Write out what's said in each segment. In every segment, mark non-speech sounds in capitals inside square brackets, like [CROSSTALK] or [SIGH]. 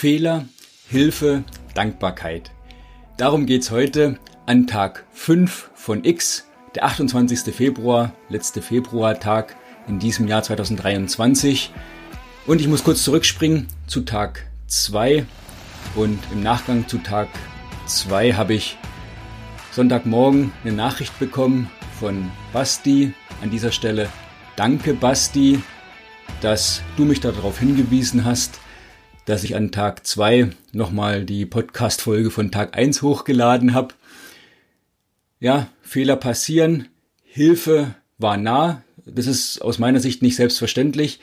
Fehler, Hilfe, Dankbarkeit. Darum geht's heute an Tag 5 von X, der 28. Februar, letzte Februartag in diesem Jahr 2023. Und ich muss kurz zurückspringen zu Tag 2 und im Nachgang zu Tag 2 habe ich Sonntagmorgen eine Nachricht bekommen von Basti. An dieser Stelle danke Basti, dass du mich darauf hingewiesen hast, dass ich an Tag 2 nochmal die Podcast-Folge von Tag 1 hochgeladen habe. Ja, Fehler passieren, Hilfe war nah. Das ist aus meiner Sicht nicht selbstverständlich.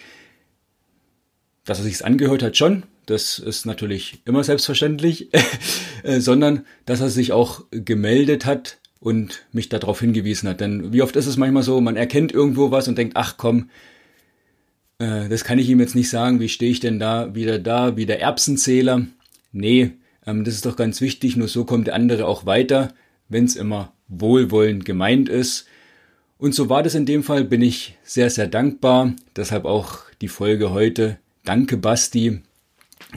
Dass er sich's angehört hat schon, das ist natürlich immer selbstverständlich, [LAUGHS] äh, sondern dass er sich auch gemeldet hat und mich darauf hingewiesen hat. Denn wie oft ist es manchmal so, man erkennt irgendwo was und denkt, ach komm, äh, das kann ich ihm jetzt nicht sagen, wie stehe ich denn da wieder da, wie der Erbsenzähler. Nee, ähm, das ist doch ganz wichtig, nur so kommt der andere auch weiter, wenn es immer wohlwollend gemeint ist. Und so war das in dem Fall, bin ich sehr, sehr dankbar. Deshalb auch die Folge heute. Danke, Basti,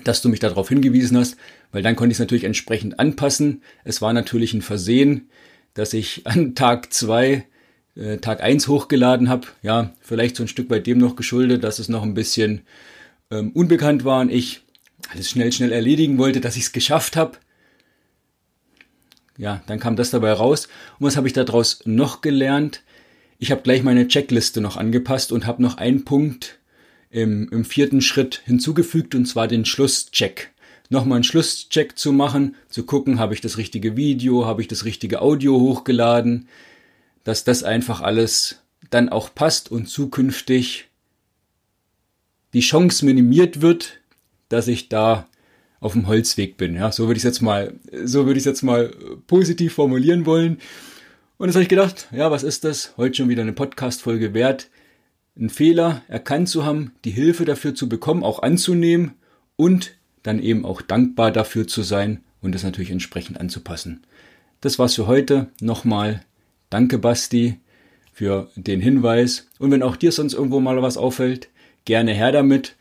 dass du mich darauf hingewiesen hast, weil dann konnte ich es natürlich entsprechend anpassen. Es war natürlich ein Versehen, dass ich an Tag zwei äh, Tag eins hochgeladen habe. Ja, vielleicht so ein Stück weit dem noch geschuldet, dass es noch ein bisschen ähm, unbekannt war und ich alles schnell, schnell erledigen wollte, dass ich es geschafft habe. Ja, dann kam das dabei raus. Und was habe ich daraus noch gelernt? Ich habe gleich meine Checkliste noch angepasst und habe noch einen Punkt im, im vierten Schritt hinzugefügt, und zwar den Schlusscheck. Nochmal einen Schlusscheck zu machen, zu gucken, habe ich das richtige Video, habe ich das richtige Audio hochgeladen, dass das einfach alles dann auch passt und zukünftig die Chance minimiert wird, dass ich da auf dem Holzweg bin. Ja, so würde ich es jetzt mal, so würde ich jetzt mal positiv formulieren wollen. Und jetzt habe ich gedacht, ja, was ist das? Heute schon wieder eine Podcast-Folge wert einen Fehler erkannt zu haben, die Hilfe dafür zu bekommen, auch anzunehmen und dann eben auch dankbar dafür zu sein und es natürlich entsprechend anzupassen. Das war's für heute. Nochmal danke Basti für den Hinweis. Und wenn auch dir sonst irgendwo mal was auffällt, gerne her damit.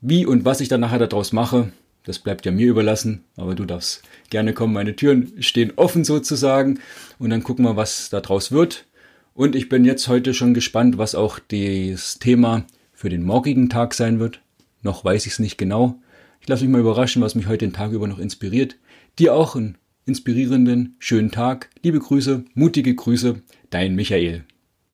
Wie und was ich dann nachher daraus mache, das bleibt ja mir überlassen, aber du darfst gerne kommen. Meine Türen stehen offen sozusagen und dann gucken wir, was daraus wird. Und ich bin jetzt heute schon gespannt, was auch das Thema für den morgigen Tag sein wird. Noch weiß ich es nicht genau. Ich lasse mich mal überraschen, was mich heute den Tag über noch inspiriert. Dir auch einen inspirierenden, schönen Tag. Liebe Grüße, mutige Grüße, dein Michael.